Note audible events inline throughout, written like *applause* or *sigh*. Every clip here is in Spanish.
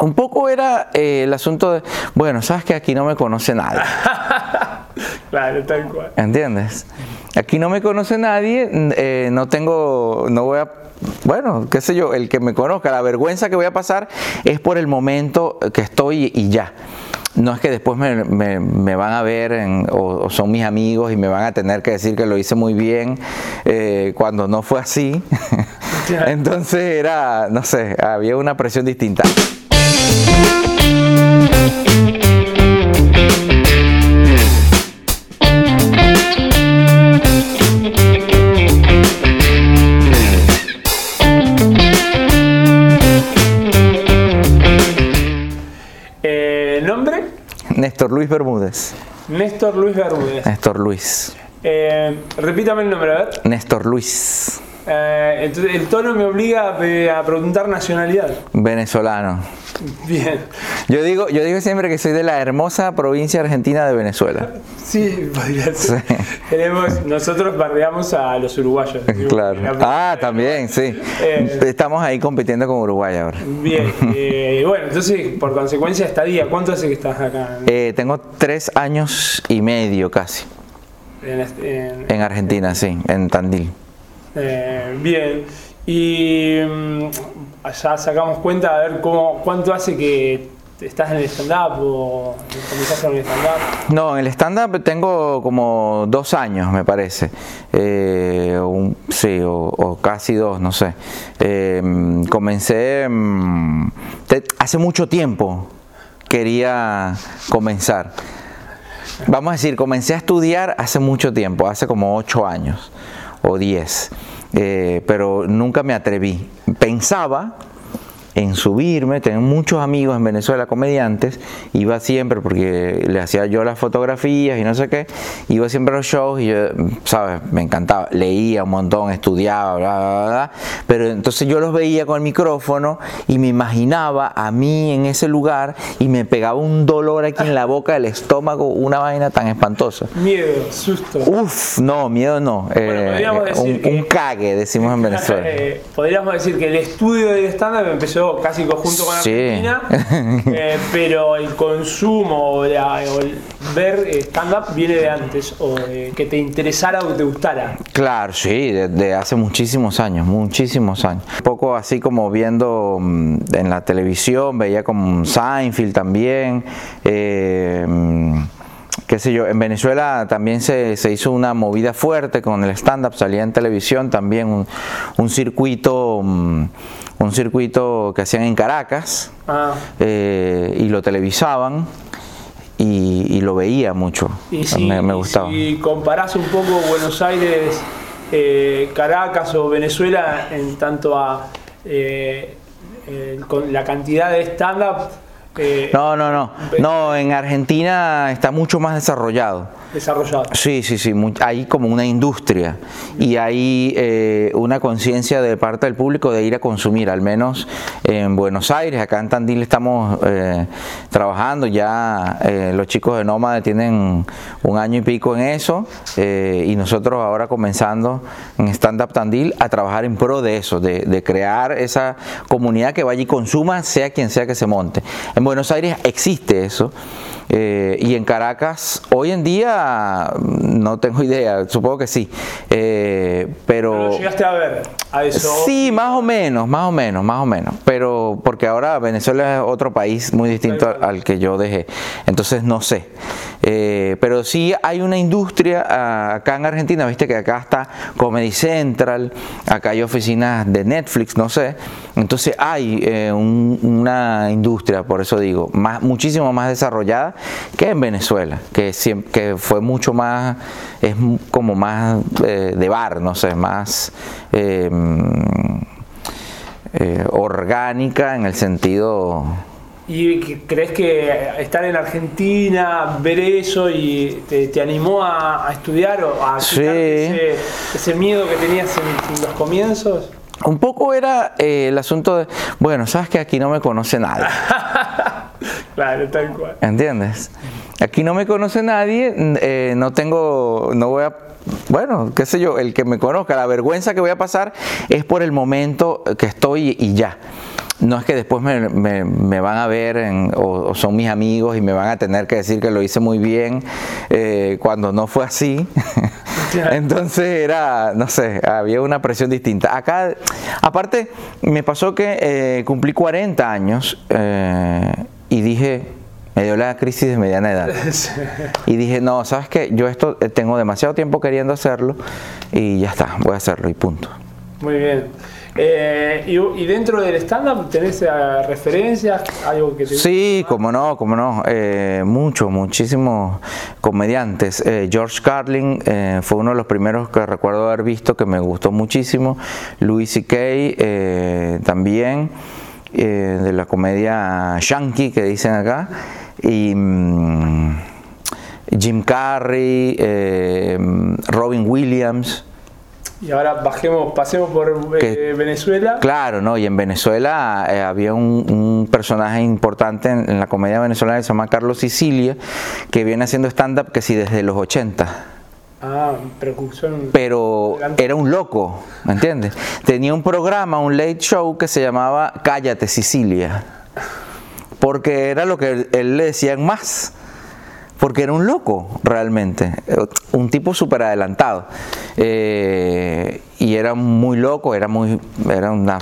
Un poco era eh, el asunto de, bueno, sabes que aquí no me conoce nadie. *laughs* claro, tal cual. ¿Entiendes? Aquí no me conoce nadie, eh, no tengo, no voy a, bueno, qué sé yo, el que me conozca, la vergüenza que voy a pasar es por el momento que estoy y ya. No es que después me, van a ver o, son mis amigos y me van a tener que decir que lo hice muy bien eh, cuando no fue así. *laughs* Entonces era, no sé, había una presión distinta. Eh, ¿Nombre? Néstor Luis Bermúdez. Néstor Luis Bermúdez. Néstor Luis. Eh, repítame el nombre, a ver. Néstor Luis. Eh, entonces, el tono me obliga a, preguntar nacionalidad. Venezolano. Bien. Yo digo, yo digo siempre que soy de la hermosa provincia argentina de Venezuela. Sí, podría ser. nosotros bardeamos a los uruguayos. *laughs* Claro. Ah, también, sí. Eh, Estamos ahí compitiendo con Uruguay ahora. Bien. *laughs* Eh, bueno, entonces, por consecuencia, estadía. ¿Cuánto hace que estás acá? tengo tres años y medio casi. En, en Argentina, sí, en Tandil. Eh, bien. Y mm, ya sacamos cuenta a ver cómo, cuánto hace que estás en el stand-up o comenzaste en el stand-up. No, en el stand-up tengo como dos años, me parece. Eh, sí, o, casi dos, no sé. Eh, comencé mm, hace mucho tiempo. Quería comenzar. Vamos a decir, comencé a estudiar hace mucho tiempo, hace como ocho años o 10, eh, pero nunca me atreví. Pensaba en subirme, tengo muchos amigos en Venezuela comediantes, iba siempre porque le hacía yo las fotografías y no sé qué, iba siempre a los shows y yo, ¿sabes? Me encantaba, leía un montón, estudiaba, bla, bla, bla, pero entonces yo los veía con el micrófono y me imaginaba a mí en ese lugar y me pegaba un dolor aquí en la boca del estómago, una vaina tan espantosa. Miedo, susto. Uf, no, miedo no. Eh, un, cague, decimos en *laughs* Venezuela. Eh, podríamos decir que el estudio del stand-up empezó casi conjunto con Argentina, *laughs* eh, pero el consumo o, el ver stand-up viene de antes, o que te interesara o te gustara. Claro, sí, desde hace muchísimos años, muchísimos años. Un poco así como viendo mm, en la televisión, veía como Seinfeld también. Eh, mm, qué sé yo, en Venezuela también se, hizo una movida fuerte con el stand-up, salía en televisión también un, circuito, mm, un circuito que hacían en Caracas ah. eh, y lo televisaban. Y, lo veía mucho. Y si, me, gustaba. Y si comparás un poco Buenos Aires, eh, Caracas o Venezuela en tanto a eh, con la cantidad de stand-up no, no, no. No, en Argentina está mucho más desarrollado desarrollado. Sí, sí, sí, hay como una industria y hay eh, una conciencia de parte del público de ir a consumir, al menos en Buenos Aires, acá en Tandil estamos eh, trabajando, ya eh, los chicos de Nómada tienen un año y pico en eso y nosotros ahora comenzando en Stand Up Tandil a trabajar en pro de eso, de, de crear esa comunidad que vaya y consuma, sea quien sea que se monte. En Buenos Aires existe eso. Eh, y en Caracas, hoy en día, no tengo idea, supongo que sí. Eh, pero, llegaste a ver a eso? Sí, más o menos, más o menos, más o menos. Pero porque ahora Venezuela es otro país muy distinto al, que yo dejé. Entonces no sé. Eh, pero sí hay una industria ah, acá en Argentina, viste que acá está Comedy Central, acá hay oficinas de Netflix, no sé. Entonces hay una industria, por eso digo, más, muchísimo más desarrollada que en Venezuela, que, que fue mucho más, es como más eh, de bar, no sé, más em, eh, orgánica en el sentido... ¿Y crees que estar en Argentina, ver eso y te, animó a, estudiar o a ese, ese, miedo que tenías en los comienzos? Un poco era eh, el asunto de, bueno, sabes que aquí no me conoce nadie. *laughs* claro, tal cual. ¿Entiendes? Aquí no me conoce nadie, eh, no tengo, no voy a bueno, qué sé yo, el que me conozca, la vergüenza que voy a pasar es por el momento que estoy y ya. no es que después me, van a ver o, son mis amigos y me van a tener que decir que lo hice muy bien eh, cuando no fue así. *laughs* Entonces era, no sé, había una presión distinta. Acá, aparte, me pasó que eh, cumplí 40 años eh, y dije, me dio la crisis de mediana edad. *laughs* Y dije, no, sabes que yo esto tengo demasiado tiempo queriendo hacerlo y ya está, voy a hacerlo y punto. Muy bien. Eh, y, dentro del stand-up tenés eh, referencias, algo que te Sí, como no, como no. Eh, muchos, muchísimos comediantes. George Carlin fue uno de los primeros que recuerdo haber visto que me gustó muchísimo. Louis C.K. también, de la comedia Yankee que dicen acá. Y. Mm, Jim Carrey, Robin Williams, y ahora bajemos, pasemos por eh, Venezuela. Claro, ¿no? Y en Venezuela eh, había un, personaje importante en, la comedia venezolana que se llama Carlos Sicilia, que viene haciendo stand-up que sí desde los 80. Ah, precursor. Pero era un loco, ¿me entiendes? Tenía un programa, un late show que se llamaba Cállate Sicilia. Porque era lo que él, le decía en más porque era un loco realmente, un tipo súper adelantado. Eh, y era muy loco, era muy, era una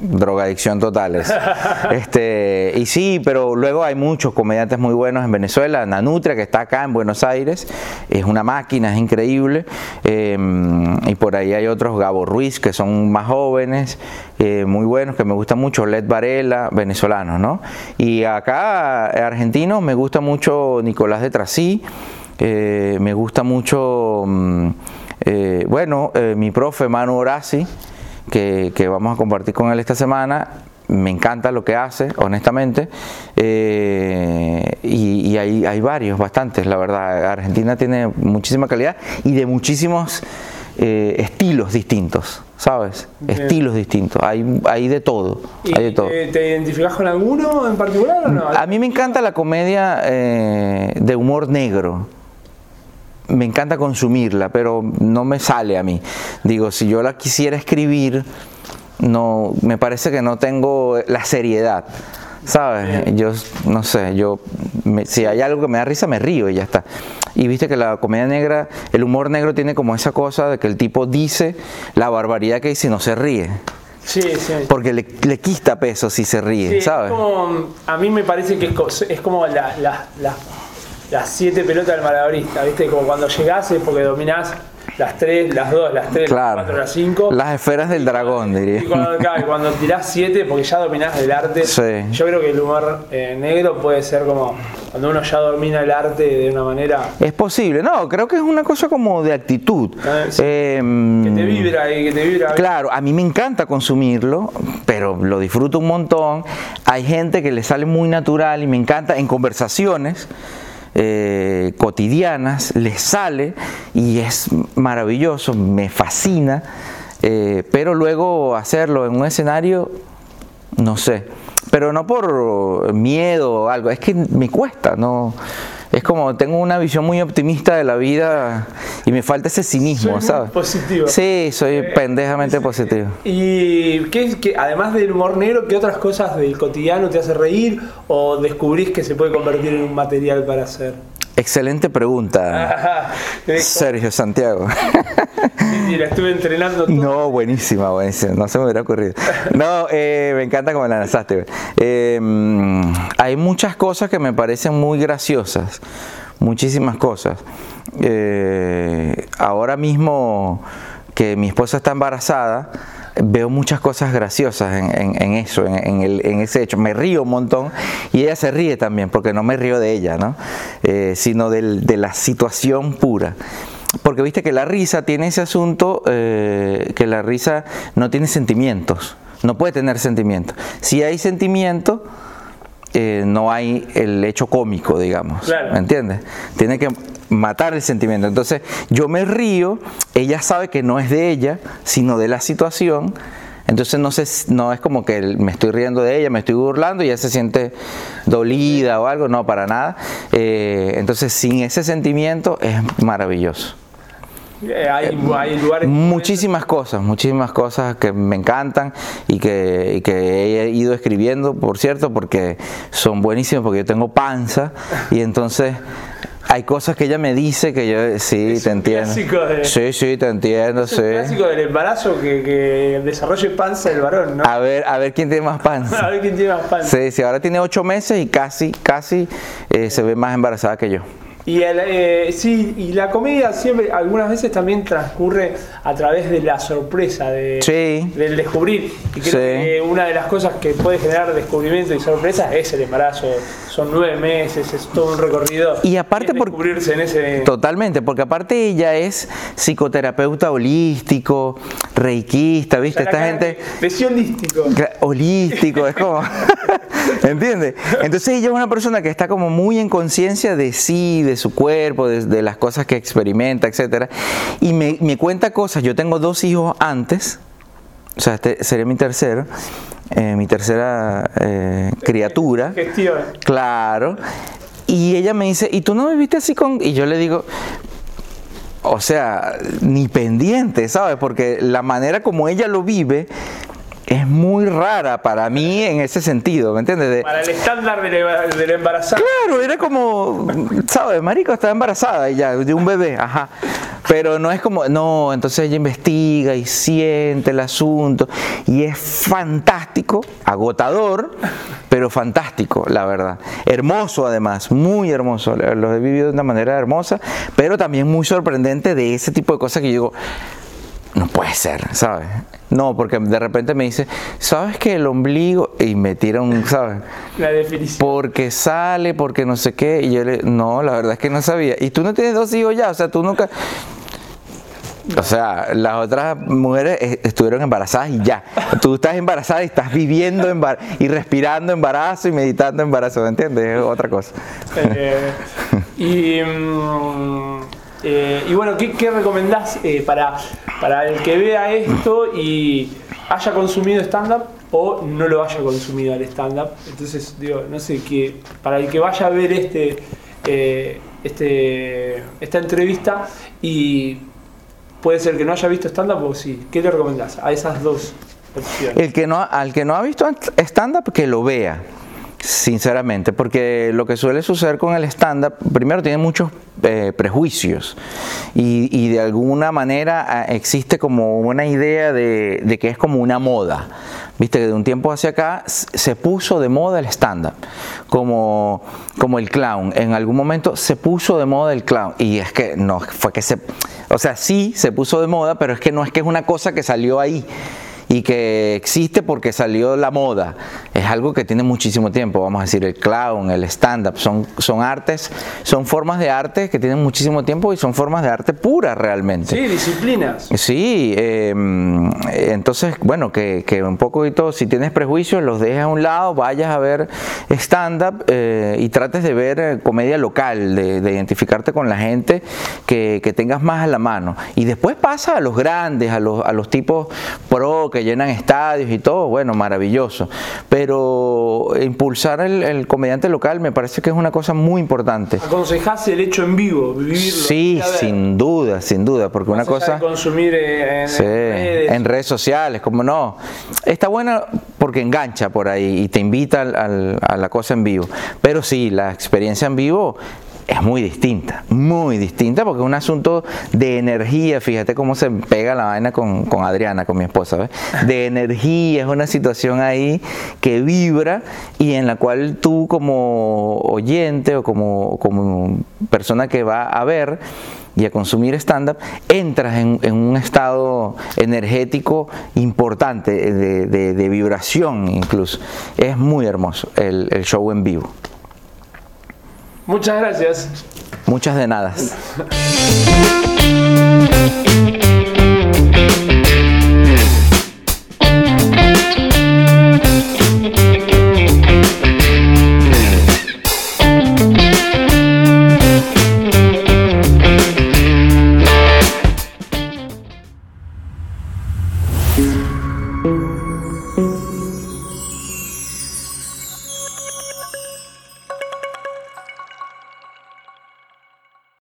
drogadicción total. *laughs* este, y sí, pero luego hay muchos comediantes muy buenos en Venezuela. Nanutria, que está acá en Buenos Aires, es una máquina, es increíble. Em, y por ahí hay otros, Gabo Ruiz, que son más jóvenes, eh, muy buenos, que me gustan mucho. Led Varela, venezolanos, ¿no? Y acá, argentinos, me gusta mucho Nicolás de Trasí, eh, me gusta mucho, mm, eh, bueno, mi profe Manu Orasi que, vamos a compartir con él esta semana. Me encanta lo que hace, honestamente. Eh, y, hay, varios, bastantes, la verdad. Argentina tiene muchísima calidad y de muchísimos eh, estilos distintos, ¿sabes? Estilos distintos. Hay, hay de todo. hay de todo. ¿Te identificas con alguno en particular o no? A mí me encanta la comedia eh, de humor negro me encanta consumirla, pero no me sale a mí. Digo, si yo la quisiera escribir, no, me parece que no tengo la seriedad. ¿Sabes? Yo no sé, yo si hay algo que me da risa me río y ya está. Y viste que la comedia negra, el humor negro tiene como esa cosa de que el tipo dice la barbaridad que dice y no se ríe. Sí, sí. Porque le, quita peso si se ríe, ¿sabes? a mí me parece que es, como la, la las siete pelotas del malabarista, ¿viste? Como cuando llegás es porque dominás las tres, las dos, las tres, las cuatro, las cinco. Las esferas del dragón, diría. Y cuando, cuando tirás siete, porque ya dominás el arte. Yo creo que el humor eh, negro puede ser como cuando uno ya domina el arte de una manera. Es posible, no, creo que es una cosa como de actitud. Ah, em, que te vibra y que te vibra. Claro, a mí me encanta consumirlo, pero lo disfruto un montón. Hay gente que le sale muy natural y me encanta en conversaciones. Eh, cotidianas, les sale y es maravilloso, me fascina, eh, pero luego hacerlo en un escenario, no sé, pero no por miedo o algo, es que me cuesta, no es como tengo una visión muy optimista de la vida y me falta ese cinismo, ¿sabes? Positivo. Sí, soy eh, pendejamente positivo. ¿Y qué, además del humor negro, qué otras cosas del cotidiano te hace reír o descubrís que se puede convertir en un material para hacer? Excelente pregunta, *laughs* Sergio Santiago. *laughs* Sí, la estuve entrenando. No, buenísima, buenísima. No se me hubiera ocurrido. No, eh, me encanta cómo la lanzaste. Eh, hay muchas cosas que me parecen muy graciosas, muchísimas cosas. Eh, ahora mismo que mi esposa está embarazada, veo muchas cosas graciosas en, eso, en, ese hecho. Me río un montón y ella se ríe también, porque no me río de ella, ¿no? Eh, sino de la situación pura. Porque viste que la risa tiene ese asunto, eh, que la risa no tiene sentimientos, no puede tener sentimientos. Si hay sentimiento, eh, no hay el hecho cómico, digamos. ¿Me entiendes? Tiene que matar el sentimiento. Entonces yo me río, ella sabe que no es de ella, sino de la situación. Entonces no, no es como que me estoy riendo de ella, me estoy burlando y ella se siente dolida o algo, no, para nada. Eh, entonces sin ese sentimiento es maravilloso. Eh, hay, lugares. Muchísimas cosas, muchísimas cosas que me encantan y que, y que he ido escribiendo, por cierto, porque son buenísimas, porque yo tengo panza y entonces hay cosas que ella me dice que yo sí te entiendo. De, sí, sí, te entiendo, es sí. Un clásico del embarazo que, que desarrolle panza el varón, ¿no? A ver, a ver quién tiene más panza. *laughs* a ver quién tiene más panza. Sí, sí, ahora tiene ocho meses y casi, casi eh, se ve más embarazada que yo. Y el, eh, sí, y la comedia siempre, algunas veces también transcurre a través de la sorpresa, de, del descubrir. Y creo que una de las cosas que puede generar descubrimiento y sorpresa es el embarazo. Son nueve meses, es todo un recorrido. Y aparte por descubrirse en ese. Totalmente, porque aparte ella es psicoterapeuta holístico, reikista, ¿viste? Esta gente. Es holístico. Holístico, es como. *laughs* *laughs* ¿Entiendes? Entonces ella es una persona que está como muy en conciencia de sí, de su cuerpo, de, las cosas que experimenta, etc. Y me, cuenta cosas. Yo tengo dos hijos antes, o sea, este sería mi tercero. Eh, mi tercera eh, criatura. Gestión. Claro. Y ella me dice, ¿y tú no viviste así con...? Y yo le digo, o sea, ni pendiente, ¿sabes? Porque la manera como ella lo vive es muy rara para mí en ese sentido, ¿me entiendes? para el estándar del, embarazada. Claro, era como, ¿sabes? Marico está embarazada y ya, de un bebé, ajá. Pero no es como, no, entonces ella investiga y siente el asunto y es fantástico, agotador, pero fantástico, la verdad. Hermoso además, muy hermoso. Lo he vivido de una manera hermosa, pero también muy sorprendente de ese tipo de cosas que yo digo, no puede ser, ¿sabes? No, porque de repente me dice, ¿sabes que el ombligo? Y me tira un, ¿sabes? *laughs* La definición. Porque sale, porque no sé qué. Y yo le, no, la verdad es que no sabía. Y tú no tienes dos hijos ya, o sea, tú nunca... O sea, las otras mujeres estuvieron embarazadas y ya. Tú estás embarazada y estás viviendo embarazo y respirando embarazo y meditando embarazo, ¿me entiendes? Es otra cosa. Eh, y... Mm, eh, y bueno, ¿qué, recomendás eh, para, para el que vea esto y haya consumido stand-up o no lo haya consumido al stand-up? Entonces, digo, no sé, que para el que vaya a ver este, eh, este, esta entrevista y puede ser que no haya visto stand-up o sí, ¿qué le recomendás a esas dos opciones? El que no, al que no ha visto stand-up, que lo vea sinceramente, porque lo que suele suceder con el stand-up, primero tiene muchos eh, prejuicios y, de alguna manera ah, existe como una idea de, que es como una moda. Viste que de un tiempo hacia acá se puso de moda el stand-up, como, como el clown. En algún momento se puso de moda el clown. Y es que no, fue que se. O sea, sí se puso de moda, pero es que no es que es una cosa que salió ahí y que existe porque salió la moda. Es algo que tiene muchísimo tiempo, vamos a decir, el clown, el stand-up, son, son artes, son formas de arte que tienen muchísimo tiempo y son formas de arte pura realmente. Sí, disciplinas. Sí, em, entonces, bueno, que, que, un poquito, si tienes prejuicios, los dejes a un lado, vayas a ver stand-up eh, y trates de ver eh, comedia local, de, identificarte con la gente que, que, tengas más a la mano. Y después pasa a los grandes, a los, a los tipos pro, que llenan estadios y todo, bueno, maravilloso. Pero impulsar el, comediante local me parece que es una cosa muy importante. ¿Aconsejás el hecho en vivo, vivirlo? Sí, sin duda, sin duda, porque una cosa... consumir en, redes. en redes sociales, como no. Está buena porque engancha por ahí y te invita a la cosa en vivo. Pero sí, la experiencia en vivo es muy distinta, muy distinta porque es un asunto de energía, fíjate cómo se pega la vaina con, Adriana, con mi esposa, ¿ves? de energía, es una situación ahí que vibra y en la cual tú como oyente o como, como persona que va a ver y a consumir stand-up, entras en, un estado energético importante, de, vibración incluso. Es muy hermoso el show en vivo. Muchas gracias. Muchas de nada.